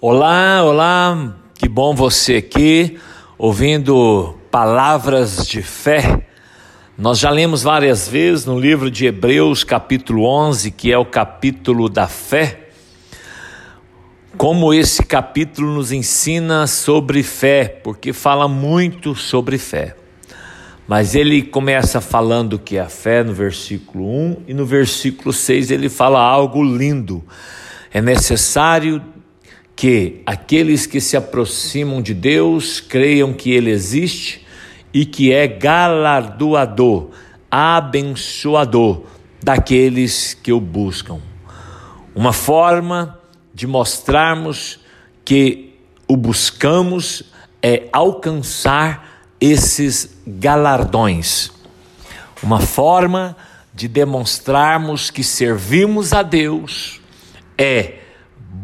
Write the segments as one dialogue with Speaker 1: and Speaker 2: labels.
Speaker 1: Olá, olá, que bom você aqui ouvindo palavras de fé. Nós já lemos várias vezes no livro de Hebreus, capítulo 11, que é o capítulo da fé, como esse capítulo nos ensina sobre fé, porque fala muito sobre fé. Mas ele começa falando que é a fé no versículo 1 e no versículo 6 ele fala algo lindo. É necessário que aqueles que se aproximam de Deus creiam que Ele existe e que é galardoador, abençoador daqueles que o buscam. Uma forma de mostrarmos que o buscamos é alcançar esses galardões. Uma forma de demonstrarmos que servimos a Deus é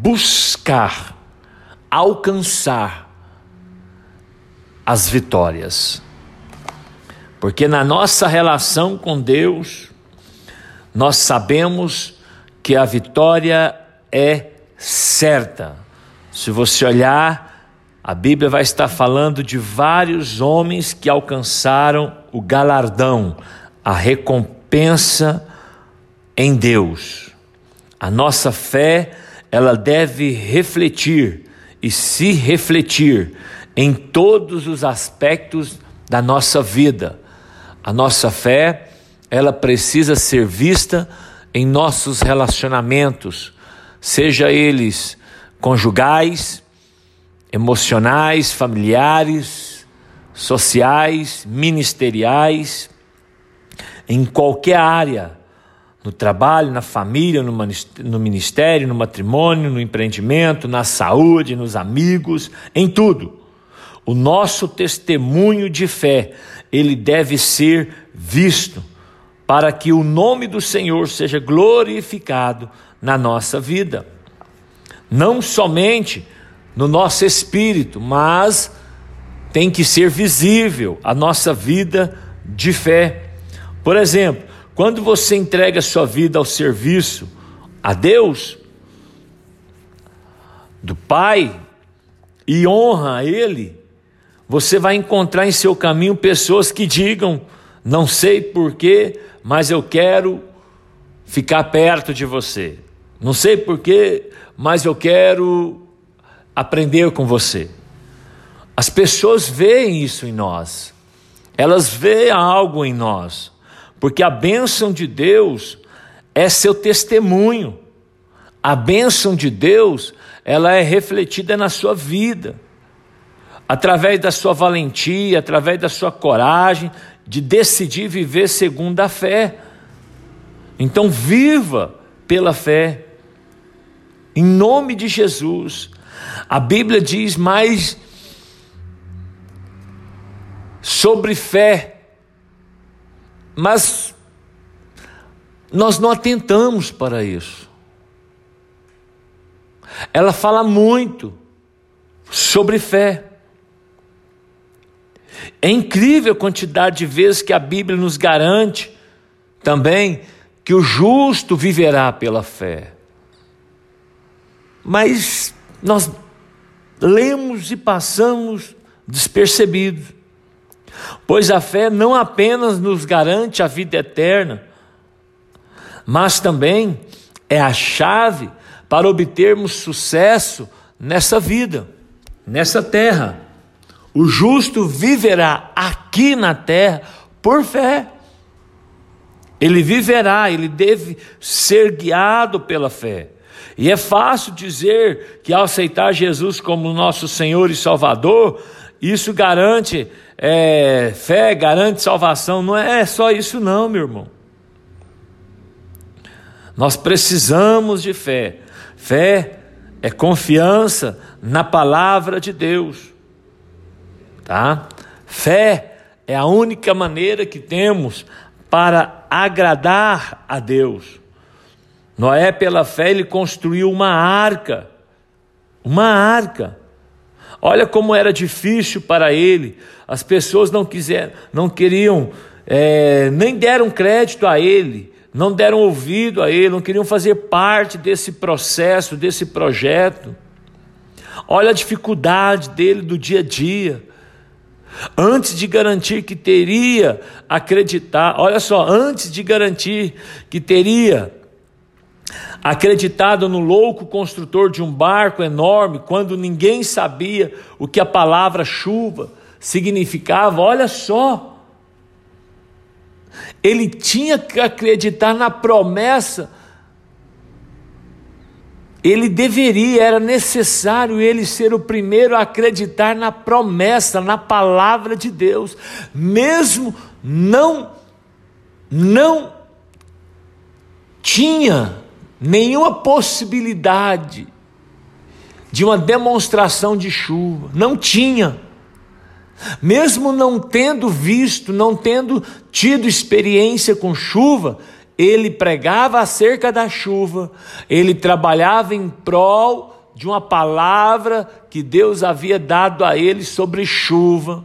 Speaker 1: buscar, alcançar as vitórias. Porque na nossa relação com Deus, nós sabemos que a vitória é certa. Se você olhar, a Bíblia vai estar falando de vários homens que alcançaram o galardão, a recompensa em Deus. A nossa fé ela deve refletir e se refletir em todos os aspectos da nossa vida. A nossa fé, ela precisa ser vista em nossos relacionamentos, seja eles conjugais, emocionais, familiares, sociais, ministeriais, em qualquer área no trabalho, na família, no ministério, no matrimônio, no empreendimento, na saúde, nos amigos, em tudo. O nosso testemunho de fé, ele deve ser visto para que o nome do Senhor seja glorificado na nossa vida. Não somente no nosso espírito, mas tem que ser visível a nossa vida de fé. Por exemplo, quando você entrega sua vida ao serviço a Deus, do Pai, e honra a Ele, você vai encontrar em seu caminho pessoas que digam: não sei porquê, mas eu quero ficar perto de você. Não sei porquê, mas eu quero aprender com você. As pessoas veem isso em nós, elas veem algo em nós porque a bênção de Deus é seu testemunho. A bênção de Deus, ela é refletida na sua vida, através da sua valentia, através da sua coragem de decidir viver segundo a fé. Então, viva pela fé, em nome de Jesus. A Bíblia diz mais sobre fé mas nós não atentamos para isso. Ela fala muito sobre fé. É incrível a quantidade de vezes que a Bíblia nos garante também que o justo viverá pela fé. Mas nós lemos e passamos despercebidos. Pois a fé não apenas nos garante a vida eterna, mas também é a chave para obtermos sucesso nessa vida, nessa terra. O justo viverá aqui na terra por fé. Ele viverá, ele deve ser guiado pela fé. E é fácil dizer que ao aceitar Jesus como nosso Senhor e Salvador, isso garante é, fé, garante salvação. Não é só isso, não, meu irmão. Nós precisamos de fé. Fé é confiança na palavra de Deus. Tá? Fé é a única maneira que temos para agradar a Deus. Noé, pela fé, ele construiu uma arca. Uma arca. Olha como era difícil para ele. As pessoas não quiseram, não queriam, é, nem deram crédito a ele, não deram ouvido a ele, não queriam fazer parte desse processo, desse projeto. Olha a dificuldade dele do dia a dia. Antes de garantir que teria acreditar, olha só, antes de garantir que teria acreditado no louco construtor de um barco enorme, quando ninguém sabia o que a palavra chuva significava, olha só. Ele tinha que acreditar na promessa ele deveria, era necessário ele ser o primeiro a acreditar na promessa, na palavra de Deus, mesmo não não tinha nenhuma possibilidade de uma demonstração de chuva, não tinha. Mesmo não tendo visto, não tendo tido experiência com chuva, ele pregava acerca da chuva, ele trabalhava em prol de uma palavra que Deus havia dado a ele sobre chuva,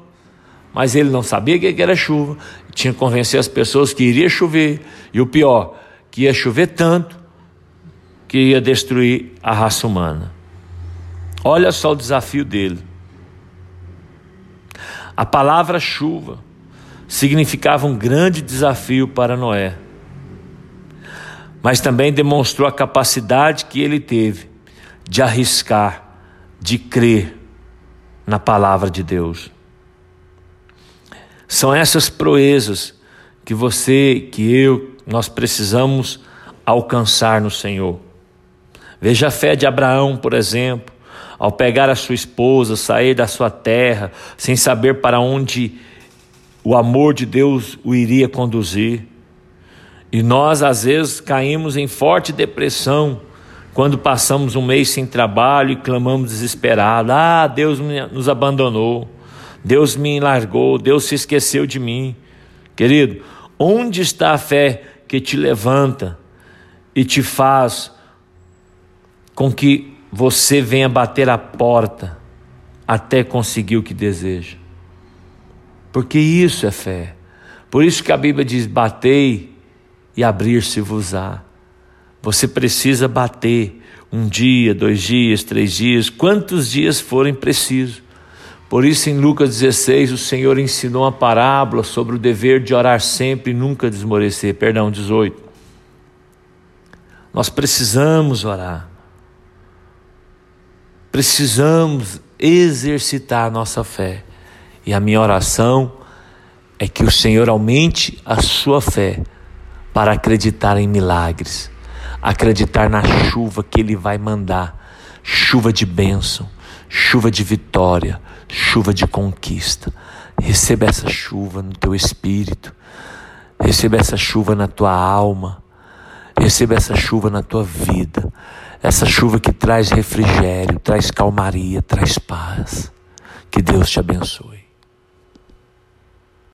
Speaker 1: mas ele não sabia o que era chuva, tinha que convencer as pessoas que iria chover, e o pior, que ia chover tanto que ia destruir a raça humana. Olha só o desafio dele. A palavra chuva significava um grande desafio para Noé mas também demonstrou a capacidade que ele teve de arriscar, de crer na palavra de Deus. São essas proezas que você, que eu, nós precisamos alcançar no Senhor. Veja a fé de Abraão, por exemplo, ao pegar a sua esposa, sair da sua terra, sem saber para onde o amor de Deus o iria conduzir. E nós, às vezes, caímos em forte depressão quando passamos um mês sem trabalho e clamamos desesperado: Ah, Deus nos abandonou, Deus me largou, Deus se esqueceu de mim. Querido, onde está a fé que te levanta e te faz com que você venha bater a porta até conseguir o que deseja? Porque isso é fé. Por isso que a Bíblia diz: batei e abrir-se-vos-á. Você precisa bater um dia, dois dias, três dias, quantos dias forem precisos. Por isso, em Lucas 16, o Senhor ensinou uma parábola sobre o dever de orar sempre e nunca desmorecer. Perdão, 18. Nós precisamos orar. Precisamos exercitar a nossa fé. E a minha oração é que o Senhor aumente a sua fé para acreditar em milagres, acreditar na chuva que Ele vai mandar chuva de bênção, chuva de vitória, chuva de conquista. Receba essa chuva no teu espírito, receba essa chuva na tua alma, receba essa chuva na tua vida, essa chuva que traz refrigério, traz calmaria, traz paz. Que Deus te abençoe.